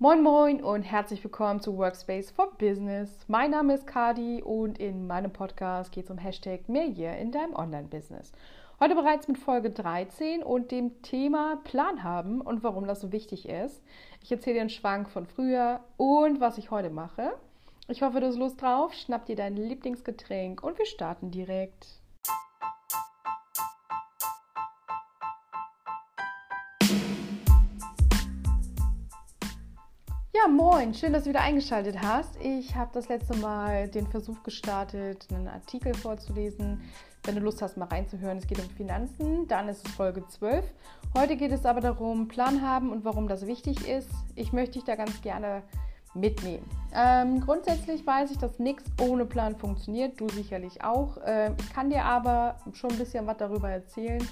Moin Moin und herzlich willkommen zu Workspace for Business. Mein Name ist Kadi und in meinem Podcast geht es um Hashtag mehr hier in deinem Online-Business. Heute bereits mit Folge 13 und dem Thema Plan haben und warum das so wichtig ist. Ich erzähle dir einen Schwank von früher und was ich heute mache. Ich hoffe, du hast Lust drauf. Schnapp dir dein Lieblingsgetränk und wir starten direkt. Moin, schön, dass du wieder eingeschaltet hast. Ich habe das letzte Mal den Versuch gestartet, einen Artikel vorzulesen. Wenn du Lust hast, mal reinzuhören, es geht um Finanzen, dann ist es Folge 12. Heute geht es aber darum, Plan haben und warum das wichtig ist. Ich möchte dich da ganz gerne mitnehmen. Ähm, grundsätzlich weiß ich, dass nichts ohne Plan funktioniert, du sicherlich auch. Ähm, ich kann dir aber schon ein bisschen was darüber erzählen,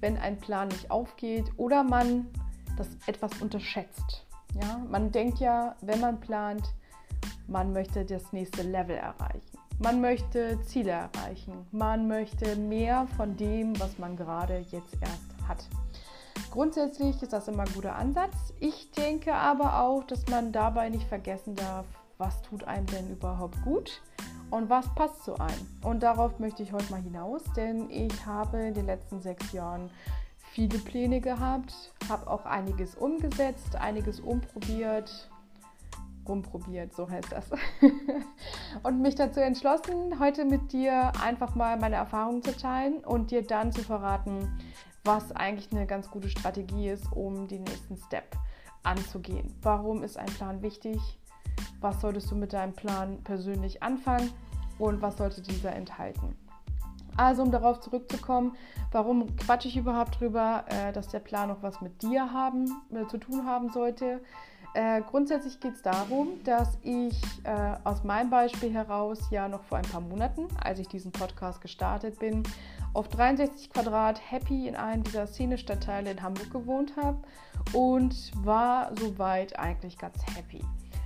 wenn ein Plan nicht aufgeht oder man das etwas unterschätzt. Ja, man denkt ja, wenn man plant, man möchte das nächste Level erreichen. Man möchte Ziele erreichen. Man möchte mehr von dem, was man gerade jetzt erst hat. Grundsätzlich ist das immer ein guter Ansatz. Ich denke aber auch, dass man dabei nicht vergessen darf, was tut einem denn überhaupt gut und was passt zu einem. Und darauf möchte ich heute mal hinaus, denn ich habe in den letzten sechs Jahren viele Pläne gehabt, habe auch einiges umgesetzt, einiges umprobiert, rumprobiert, so heißt das. und mich dazu entschlossen, heute mit dir einfach mal meine Erfahrungen zu teilen und dir dann zu verraten, was eigentlich eine ganz gute Strategie ist, um den nächsten Step anzugehen. Warum ist ein Plan wichtig? Was solltest du mit deinem Plan persönlich anfangen? Und was sollte dieser enthalten? Also um darauf zurückzukommen, warum quatsche ich überhaupt drüber, äh, dass der Plan noch was mit dir haben, äh, zu tun haben sollte. Äh, grundsätzlich geht es darum, dass ich äh, aus meinem Beispiel heraus ja noch vor ein paar Monaten, als ich diesen Podcast gestartet bin, auf 63 Quadrat happy in einem dieser Szenestadtteile in Hamburg gewohnt habe und war soweit eigentlich ganz happy.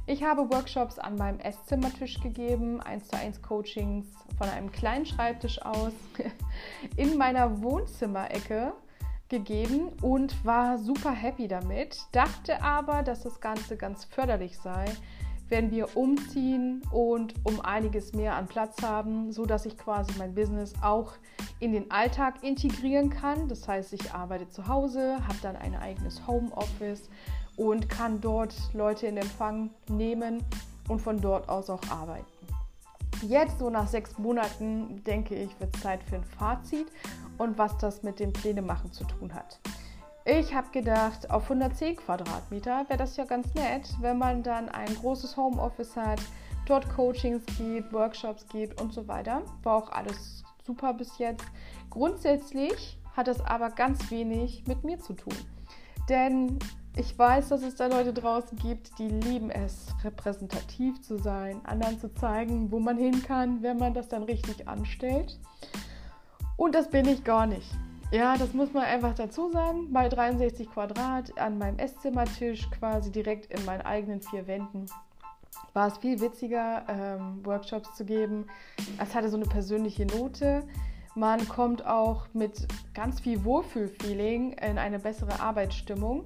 Ich habe Workshops an meinem Esszimmertisch gegeben, 1 zu 1 Coachings von einem kleinen Schreibtisch aus in meiner Wohnzimmerecke gegeben und war super happy damit, dachte aber, dass das Ganze ganz förderlich sei, wenn wir umziehen und um einiges mehr an Platz haben, so dass ich quasi mein Business auch in den Alltag integrieren kann. Das heißt, ich arbeite zu Hause, habe dann ein eigenes Homeoffice und kann dort Leute in Empfang nehmen und von dort aus auch arbeiten. Jetzt, so nach sechs Monaten, denke ich, wird es Zeit für ein Fazit und was das mit dem Plänemachen zu tun hat. Ich habe gedacht, auf 110 Quadratmeter wäre das ja ganz nett, wenn man dann ein großes Homeoffice hat, dort Coachings gibt, Workshops gibt und so weiter. War auch alles super bis jetzt. Grundsätzlich hat es aber ganz wenig mit mir zu tun. Denn ich weiß, dass es da Leute draußen gibt, die lieben es, repräsentativ zu sein, anderen zu zeigen, wo man hin kann, wenn man das dann richtig anstellt. Und das bin ich gar nicht. Ja, das muss man einfach dazu sagen. Bei 63 Quadrat an meinem Esszimmertisch, quasi direkt in meinen eigenen vier Wänden, war es viel witziger, ähm, Workshops zu geben. Es hatte so eine persönliche Note. Man kommt auch mit ganz viel Wohlfühlfeeling in eine bessere Arbeitsstimmung.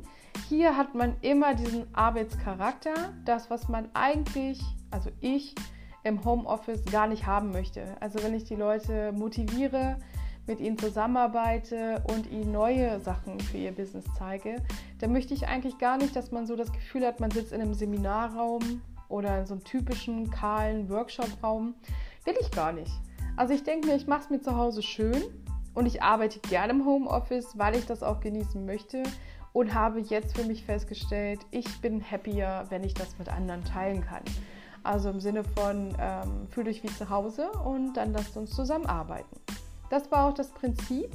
Hier hat man immer diesen Arbeitscharakter, das, was man eigentlich, also ich, im Homeoffice gar nicht haben möchte. Also wenn ich die Leute motiviere, mit ihnen zusammenarbeite und ihnen neue Sachen für ihr Business zeige, dann möchte ich eigentlich gar nicht, dass man so das Gefühl hat, man sitzt in einem Seminarraum oder in so einem typischen kahlen Workshopraum. Will ich gar nicht. Also ich denke mir, ich mache es mir zu Hause schön und ich arbeite gerne im Homeoffice, weil ich das auch genießen möchte und habe jetzt für mich festgestellt, ich bin happier, wenn ich das mit anderen teilen kann. Also im Sinne von, ähm, fühlt euch wie zu Hause und dann lasst uns zusammenarbeiten. Das war auch das Prinzip,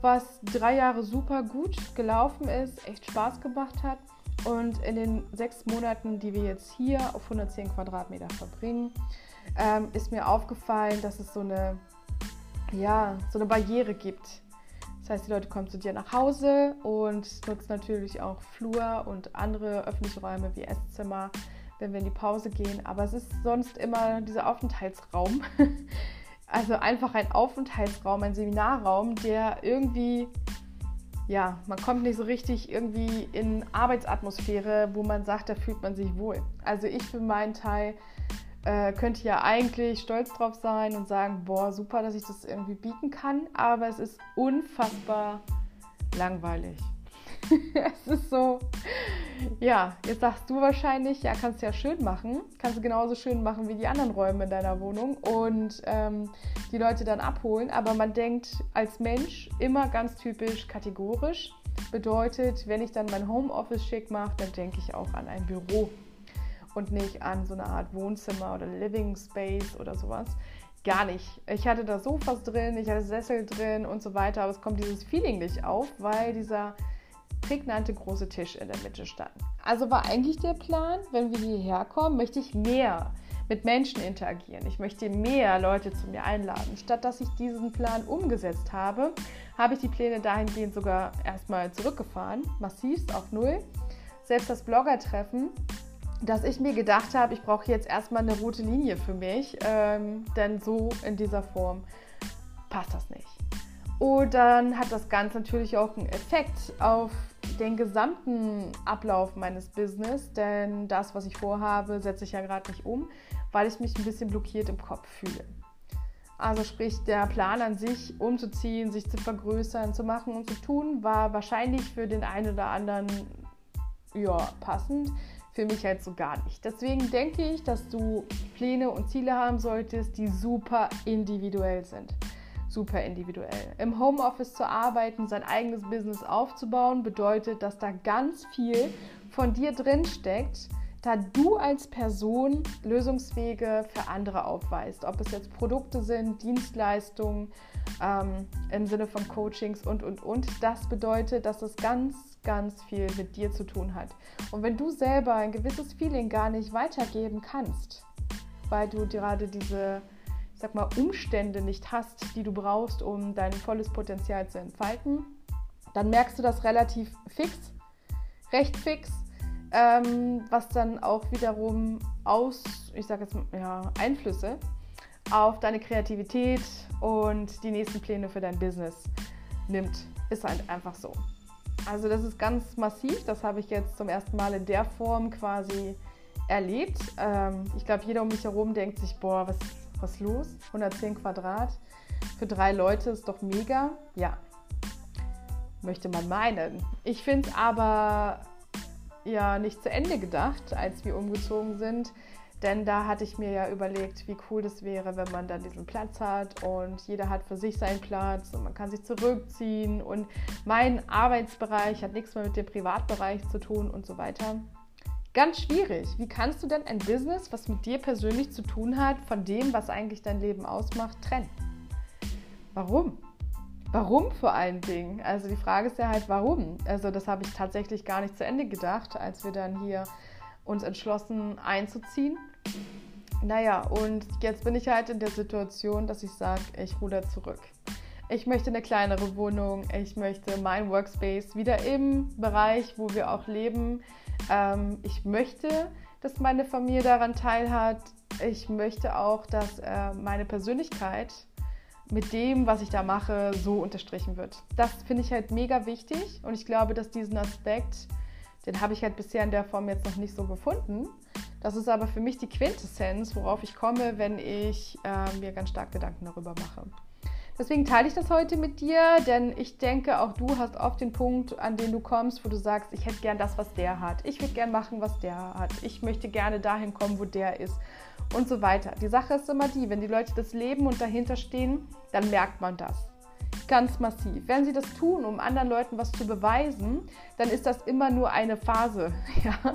was drei Jahre super gut gelaufen ist, echt Spaß gemacht hat. Und in den sechs Monaten, die wir jetzt hier auf 110 Quadratmeter verbringen, ähm, ist mir aufgefallen, dass es so eine, ja, so eine Barriere gibt das heißt, die Leute kommen zu dir nach Hause und nutzen natürlich auch Flur und andere öffentliche Räume wie Esszimmer, wenn wir in die Pause gehen. Aber es ist sonst immer dieser Aufenthaltsraum. Also einfach ein Aufenthaltsraum, ein Seminarraum, der irgendwie ja, man kommt nicht so richtig irgendwie in Arbeitsatmosphäre, wo man sagt, da fühlt man sich wohl. Also ich für meinen Teil äh, könnte ja eigentlich stolz drauf sein und sagen, boah, super, dass ich das irgendwie bieten kann, aber es ist unfassbar langweilig. es ist so, ja, jetzt sagst du wahrscheinlich, ja, kannst du ja schön machen, kannst du genauso schön machen wie die anderen Räume in deiner Wohnung und ähm, die Leute dann abholen, aber man denkt als Mensch immer ganz typisch kategorisch. Bedeutet, wenn ich dann mein Homeoffice schick mache, dann denke ich auch an ein Büro und nicht an so eine Art Wohnzimmer oder Living Space oder sowas. Gar nicht. Ich hatte da Sofas drin, ich hatte Sessel drin und so weiter, aber es kommt dieses Feeling nicht auf, weil dieser prägnante große Tisch in der Mitte stand. Also war eigentlich der Plan, wenn wir hierher kommen, möchte ich mehr mit Menschen interagieren. Ich möchte mehr Leute zu mir einladen. Statt dass ich diesen Plan umgesetzt habe, habe ich die Pläne dahingehend sogar erstmal zurückgefahren, massivst auf Null. Selbst das Blogger-Treffen, dass ich mir gedacht habe, ich brauche jetzt erstmal eine rote Linie für mich, ähm, denn so in dieser Form passt das nicht. Und dann hat das Ganze natürlich auch einen Effekt auf den gesamten Ablauf meines Business, denn das, was ich vorhabe, setze ich ja gerade nicht um, weil ich mich ein bisschen blockiert im Kopf fühle. Also sprich, der Plan an sich, umzuziehen, sich zu vergrößern, zu machen und zu tun, war wahrscheinlich für den einen oder anderen ja, passend, für mich halt so gar nicht. Deswegen denke ich, dass du Pläne und Ziele haben solltest, die super individuell sind super individuell. Im Homeoffice zu arbeiten, sein eigenes Business aufzubauen, bedeutet, dass da ganz viel von dir drin steckt, da du als Person Lösungswege für andere aufweist. Ob es jetzt Produkte sind, Dienstleistungen ähm, im Sinne von Coachings und, und, und. Das bedeutet, dass es ganz, ganz viel mit dir zu tun hat. Und wenn du selber ein gewisses Feeling gar nicht weitergeben kannst, weil du gerade diese sag mal, Umstände nicht hast, die du brauchst, um dein volles Potenzial zu entfalten, dann merkst du das relativ fix, recht fix, ähm, was dann auch wiederum aus, ich sage jetzt ja, Einflüsse auf deine Kreativität und die nächsten Pläne für dein Business nimmt. Ist halt einfach so. Also das ist ganz massiv. Das habe ich jetzt zum ersten Mal in der Form quasi erlebt. Ähm, ich glaube, jeder um mich herum denkt sich, boah, was was los? 110 Quadrat für drei Leute ist doch mega. Ja, möchte man meinen. Ich finde es aber ja nicht zu Ende gedacht, als wir umgezogen sind. Denn da hatte ich mir ja überlegt, wie cool das wäre, wenn man dann diesen Platz hat und jeder hat für sich seinen Platz und man kann sich zurückziehen und mein Arbeitsbereich hat nichts mehr mit dem Privatbereich zu tun und so weiter. Ganz schwierig. Wie kannst du denn ein Business, was mit dir persönlich zu tun hat, von dem, was eigentlich dein Leben ausmacht, trennen? Warum? Warum vor allen Dingen? Also die Frage ist ja halt, warum? Also das habe ich tatsächlich gar nicht zu Ende gedacht, als wir dann hier uns entschlossen einzuziehen. Naja, und jetzt bin ich halt in der Situation, dass ich sage, ich ruder zurück. Ich möchte eine kleinere Wohnung, ich möchte mein Workspace wieder im Bereich, wo wir auch leben, ähm, ich möchte, dass meine Familie daran teilhat. Ich möchte auch, dass äh, meine Persönlichkeit mit dem, was ich da mache, so unterstrichen wird. Das finde ich halt mega wichtig und ich glaube, dass diesen Aspekt, den habe ich halt bisher in der Form jetzt noch nicht so gefunden. Das ist aber für mich die Quintessenz, worauf ich komme, wenn ich äh, mir ganz stark Gedanken darüber mache. Deswegen teile ich das heute mit dir, denn ich denke, auch du hast oft den Punkt, an den du kommst, wo du sagst, ich hätte gern das, was der hat. Ich würde gern machen, was der hat. Ich möchte gerne dahin kommen, wo der ist und so weiter. Die Sache ist immer die, wenn die Leute das leben und dahinter stehen, dann merkt man das. Ganz massiv. Wenn sie das tun, um anderen Leuten was zu beweisen, dann ist das immer nur eine Phase. Ja?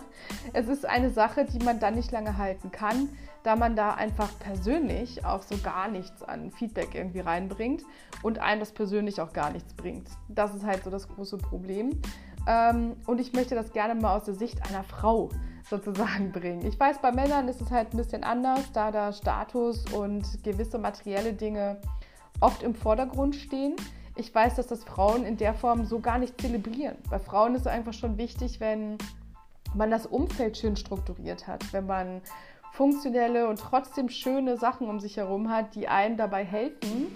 Es ist eine Sache, die man dann nicht lange halten kann da man da einfach persönlich auch so gar nichts an Feedback irgendwie reinbringt und einem das persönlich auch gar nichts bringt. Das ist halt so das große Problem. Ähm, und ich möchte das gerne mal aus der Sicht einer Frau sozusagen bringen. Ich weiß, bei Männern ist es halt ein bisschen anders, da da Status und gewisse materielle Dinge oft im Vordergrund stehen. Ich weiß, dass das Frauen in der Form so gar nicht zelebrieren. Bei Frauen ist es einfach schon wichtig, wenn man das Umfeld schön strukturiert hat, wenn man funktionelle und trotzdem schöne Sachen um sich herum hat, die einem dabei helfen,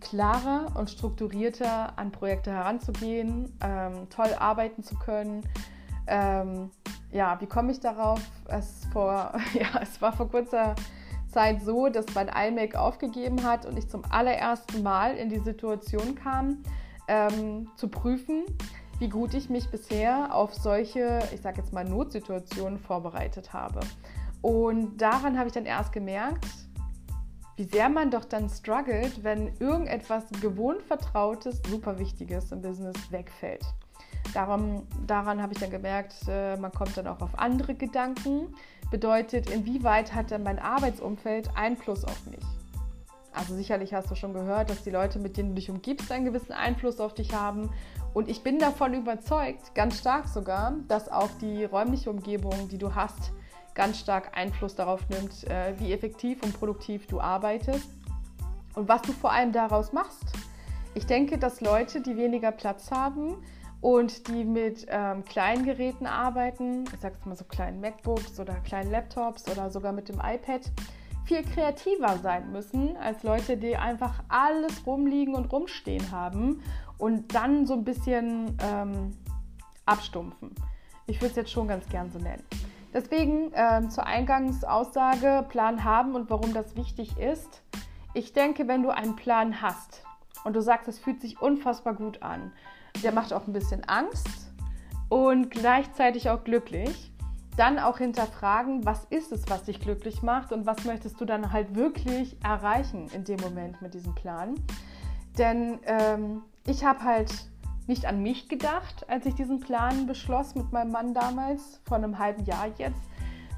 klarer und strukturierter an Projekte heranzugehen, ähm, toll arbeiten zu können. Ähm, ja, wie komme ich darauf? Es, vor, ja, es war vor kurzer Zeit so, dass mein iMac aufgegeben hat und ich zum allerersten Mal in die Situation kam, ähm, zu prüfen, wie gut ich mich bisher auf solche, ich sage jetzt mal Notsituationen vorbereitet habe. Und daran habe ich dann erst gemerkt, wie sehr man doch dann struggelt, wenn irgendetwas gewohnt Vertrautes, super Wichtiges im Business wegfällt. Darum, daran habe ich dann gemerkt, äh, man kommt dann auch auf andere Gedanken. Bedeutet, inwieweit hat denn mein Arbeitsumfeld Einfluss auf mich? Also sicherlich hast du schon gehört, dass die Leute, mit denen du dich umgibst, einen gewissen Einfluss auf dich haben. Und ich bin davon überzeugt, ganz stark sogar, dass auch die räumliche Umgebung, die du hast, ganz stark Einfluss darauf nimmt, äh, wie effektiv und produktiv du arbeitest und was du vor allem daraus machst. Ich denke, dass Leute, die weniger Platz haben und die mit ähm, kleinen Geräten arbeiten, ich sag's mal so kleinen MacBooks oder kleinen Laptops oder sogar mit dem iPad, viel kreativer sein müssen als Leute, die einfach alles rumliegen und rumstehen haben und dann so ein bisschen ähm, abstumpfen. Ich würde es jetzt schon ganz gern so nennen. Deswegen äh, zur Eingangsaussage Plan haben und warum das wichtig ist. Ich denke, wenn du einen Plan hast und du sagst, es fühlt sich unfassbar gut an, der macht auch ein bisschen Angst und gleichzeitig auch glücklich, dann auch hinterfragen, was ist es, was dich glücklich macht und was möchtest du dann halt wirklich erreichen in dem Moment mit diesem Plan. Denn ähm, ich habe halt nicht an mich gedacht, als ich diesen Plan beschloss mit meinem Mann damals, vor einem halben Jahr jetzt,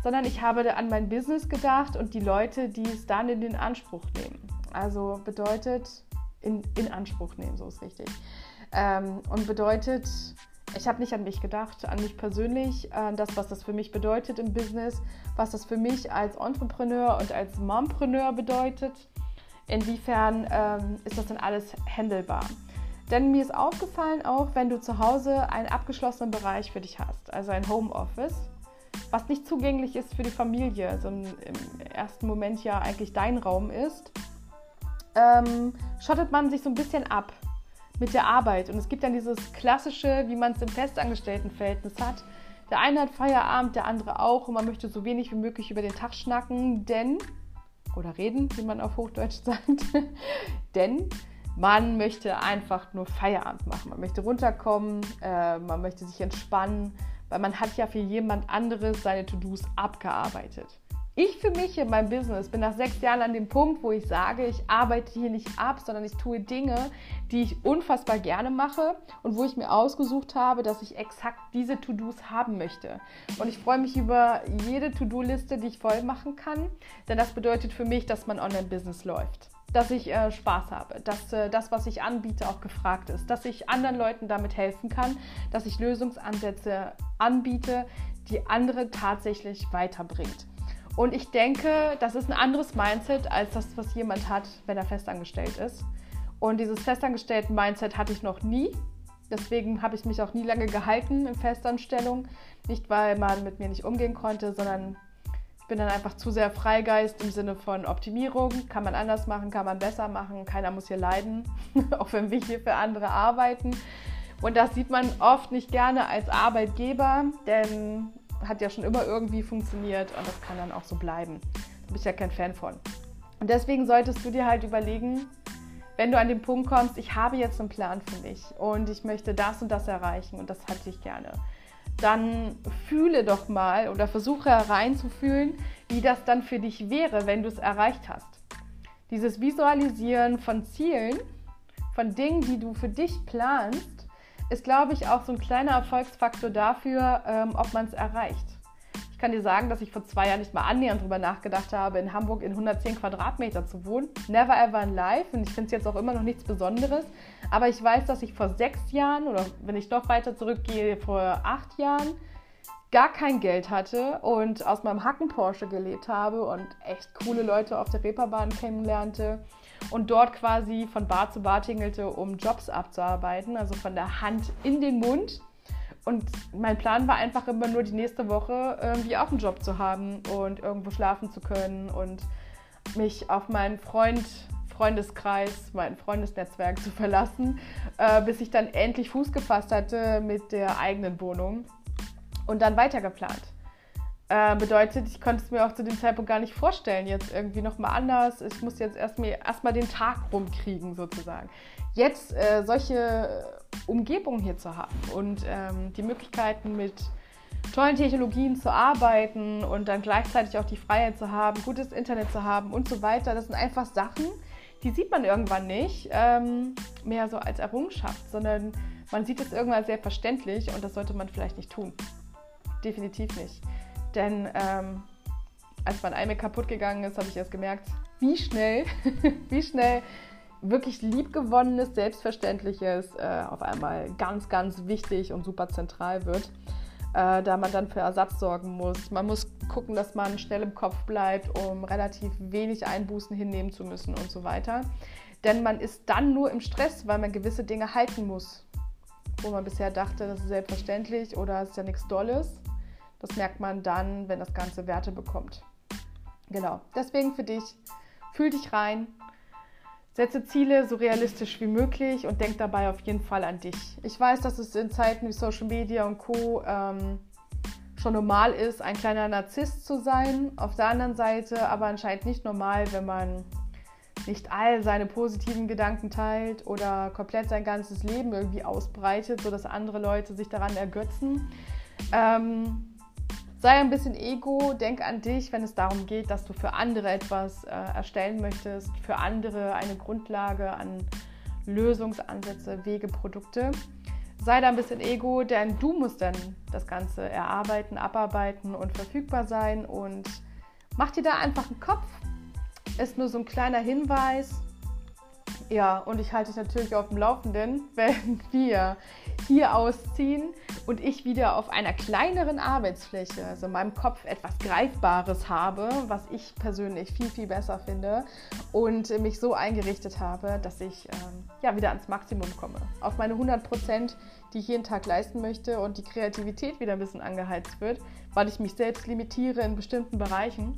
sondern ich habe an mein Business gedacht und die Leute, die es dann in den Anspruch nehmen. Also bedeutet in, in Anspruch nehmen, so ist richtig. Ähm, und bedeutet, ich habe nicht an mich gedacht, an mich persönlich, an das, was das für mich bedeutet im Business, was das für mich als Entrepreneur und als Mompreneur bedeutet. Inwiefern ähm, ist das denn alles handelbar? Denn mir ist aufgefallen, auch wenn du zu Hause einen abgeschlossenen Bereich für dich hast, also ein Homeoffice, was nicht zugänglich ist für die Familie, sondern im ersten Moment ja eigentlich dein Raum ist, ähm, schottet man sich so ein bisschen ab mit der Arbeit. Und es gibt dann dieses klassische, wie man es im Festangestelltenverhältnis hat. Der eine hat Feierabend, der andere auch und man möchte so wenig wie möglich über den Tag schnacken, denn, oder reden, wie man auf Hochdeutsch sagt, denn man möchte einfach nur Feierabend machen. Man möchte runterkommen, äh, man möchte sich entspannen, weil man hat ja für jemand anderes seine To-Dos abgearbeitet. Ich für mich in meinem Business bin nach sechs Jahren an dem Punkt, wo ich sage, ich arbeite hier nicht ab, sondern ich tue Dinge, die ich unfassbar gerne mache und wo ich mir ausgesucht habe, dass ich exakt diese To-Dos haben möchte. Und ich freue mich über jede To-Do-Liste, die ich voll machen kann, denn das bedeutet für mich, dass mein Online-Business läuft dass ich äh, Spaß habe, dass äh, das, was ich anbiete, auch gefragt ist, dass ich anderen Leuten damit helfen kann, dass ich Lösungsansätze anbiete, die andere tatsächlich weiterbringt. Und ich denke, das ist ein anderes Mindset als das, was jemand hat, wenn er festangestellt ist. Und dieses festangestellten Mindset hatte ich noch nie. Deswegen habe ich mich auch nie lange gehalten in Festanstellung. Nicht, weil man mit mir nicht umgehen konnte, sondern ich bin dann einfach zu sehr Freigeist im Sinne von Optimierung. Kann man anders machen, kann man besser machen. Keiner muss hier leiden, auch wenn wir hier für andere arbeiten. Und das sieht man oft nicht gerne als Arbeitgeber, denn hat ja schon immer irgendwie funktioniert und das kann dann auch so bleiben. Da bin ich ja kein Fan von. Und deswegen solltest du dir halt überlegen, wenn du an den Punkt kommst, ich habe jetzt einen Plan für mich und ich möchte das und das erreichen und das hatte ich gerne, dann fühle doch mal oder versuche hereinzufühlen, wie das dann für dich wäre, wenn du es erreicht hast. Dieses Visualisieren von Zielen, von Dingen, die du für dich planst, ist, glaube ich, auch so ein kleiner Erfolgsfaktor dafür, ähm, ob man es erreicht. Ich kann dir sagen, dass ich vor zwei Jahren nicht mal annähernd darüber nachgedacht habe, in Hamburg in 110 Quadratmeter zu wohnen. Never ever in life. Und ich finde es jetzt auch immer noch nichts Besonderes. Aber ich weiß, dass ich vor sechs Jahren oder wenn ich noch weiter zurückgehe, vor acht Jahren gar kein Geld hatte und aus meinem Hacken Porsche gelebt habe und echt coole Leute auf der Reeperbahn kennenlernte und dort quasi von Bar zu Bar tingelte, um Jobs abzuarbeiten, also von der Hand in den Mund. Und mein Plan war einfach immer nur die nächste Woche irgendwie auch einen Job zu haben und irgendwo schlafen zu können und mich auf meinen Freund, Freundeskreis, mein Freundesnetzwerk zu verlassen, äh, bis ich dann endlich Fuß gefasst hatte mit der eigenen Wohnung und dann weitergeplant. Äh, bedeutet, ich konnte es mir auch zu dem Zeitpunkt gar nicht vorstellen, jetzt irgendwie nochmal anders. Ich muss jetzt erstmal erst den Tag rumkriegen, sozusagen. Jetzt äh, solche Umgebungen hier zu haben und ähm, die Möglichkeiten mit tollen Technologien zu arbeiten und dann gleichzeitig auch die Freiheit zu haben, gutes Internet zu haben und so weiter, das sind einfach Sachen, die sieht man irgendwann nicht ähm, mehr so als Errungenschaft, sondern man sieht es irgendwann sehr verständlich und das sollte man vielleicht nicht tun. Definitiv nicht. Denn ähm, als mein iMac kaputt gegangen ist, habe ich erst gemerkt, wie schnell, wie schnell wirklich liebgewonnenes, selbstverständliches äh, auf einmal ganz, ganz wichtig und super zentral wird, äh, da man dann für Ersatz sorgen muss. Man muss gucken, dass man schnell im Kopf bleibt, um relativ wenig Einbußen hinnehmen zu müssen und so weiter. Denn man ist dann nur im Stress, weil man gewisse Dinge halten muss, wo man bisher dachte, das ist selbstverständlich oder es ist ja nichts Dolles. Das merkt man dann, wenn das Ganze Werte bekommt. Genau. Deswegen für dich, fühl dich rein, setze Ziele so realistisch wie möglich und denk dabei auf jeden Fall an dich. Ich weiß, dass es in Zeiten wie Social Media und Co. Ähm, schon normal ist, ein kleiner Narzisst zu sein. Auf der anderen Seite aber anscheinend nicht normal, wenn man nicht all seine positiven Gedanken teilt oder komplett sein ganzes Leben irgendwie ausbreitet, sodass andere Leute sich daran ergötzen. Ähm, Sei ein bisschen Ego, denk an dich, wenn es darum geht, dass du für andere etwas äh, erstellen möchtest, für andere eine Grundlage an Lösungsansätze, Wege, Produkte. Sei da ein bisschen Ego, denn du musst dann das Ganze erarbeiten, abarbeiten und verfügbar sein und mach dir da einfach einen Kopf. Ist nur so ein kleiner Hinweis, ja, und ich halte dich natürlich auf dem Laufenden, wenn wir hier ausziehen und ich wieder auf einer kleineren Arbeitsfläche, also in meinem Kopf etwas Greifbares habe, was ich persönlich viel, viel besser finde und mich so eingerichtet habe, dass ich ähm, ja, wieder ans Maximum komme. Auf meine 100 Prozent, die ich jeden Tag leisten möchte und die Kreativität wieder ein bisschen angeheizt wird, weil ich mich selbst limitiere in bestimmten Bereichen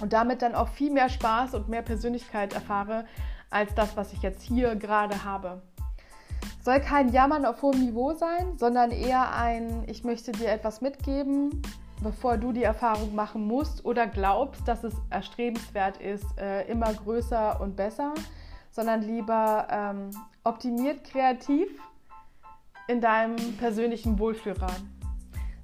und damit dann auch viel mehr Spaß und mehr Persönlichkeit erfahre als das, was ich jetzt hier gerade habe. Soll kein Jammern auf hohem Niveau sein, sondern eher ein, ich möchte dir etwas mitgeben, bevor du die Erfahrung machen musst oder glaubst, dass es erstrebenswert ist, äh, immer größer und besser, sondern lieber ähm, optimiert kreativ in deinem persönlichen Wohlfühlrahmen.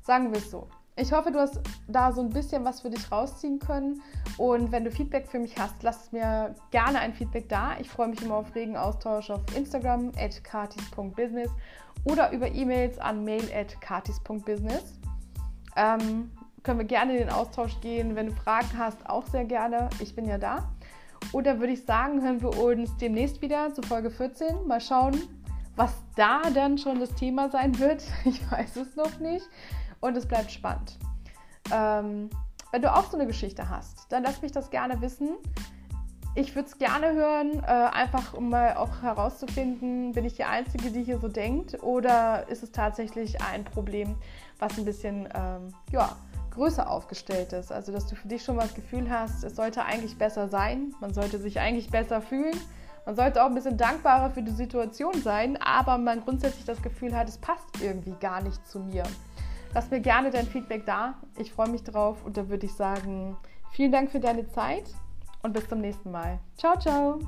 Sagen wir es so. Ich hoffe, du hast da so ein bisschen was für dich rausziehen können. Und wenn du Feedback für mich hast, lass mir gerne ein Feedback da. Ich freue mich immer auf regen Austausch auf Instagram at katis.business oder über E-Mails an mail at katis.business. Ähm, können wir gerne in den Austausch gehen. Wenn du Fragen hast, auch sehr gerne. Ich bin ja da. Oder würde ich sagen, hören wir uns demnächst wieder zu Folge 14. Mal schauen, was da dann schon das Thema sein wird. Ich weiß es noch nicht und es bleibt spannend. Ähm, wenn du auch so eine Geschichte hast, dann lass mich das gerne wissen. Ich würde es gerne hören, äh, einfach um mal auch herauszufinden, bin ich die Einzige, die hier so denkt oder ist es tatsächlich ein Problem, was ein bisschen ähm, ja, größer aufgestellt ist. Also dass du für dich schon mal das Gefühl hast, es sollte eigentlich besser sein, man sollte sich eigentlich besser fühlen. Man sollte auch ein bisschen dankbarer für die Situation sein, aber man grundsätzlich das Gefühl hat, es passt irgendwie gar nicht zu mir. Lass mir gerne dein Feedback da. Ich freue mich drauf und da würde ich sagen, vielen Dank für deine Zeit und bis zum nächsten Mal. Ciao, ciao.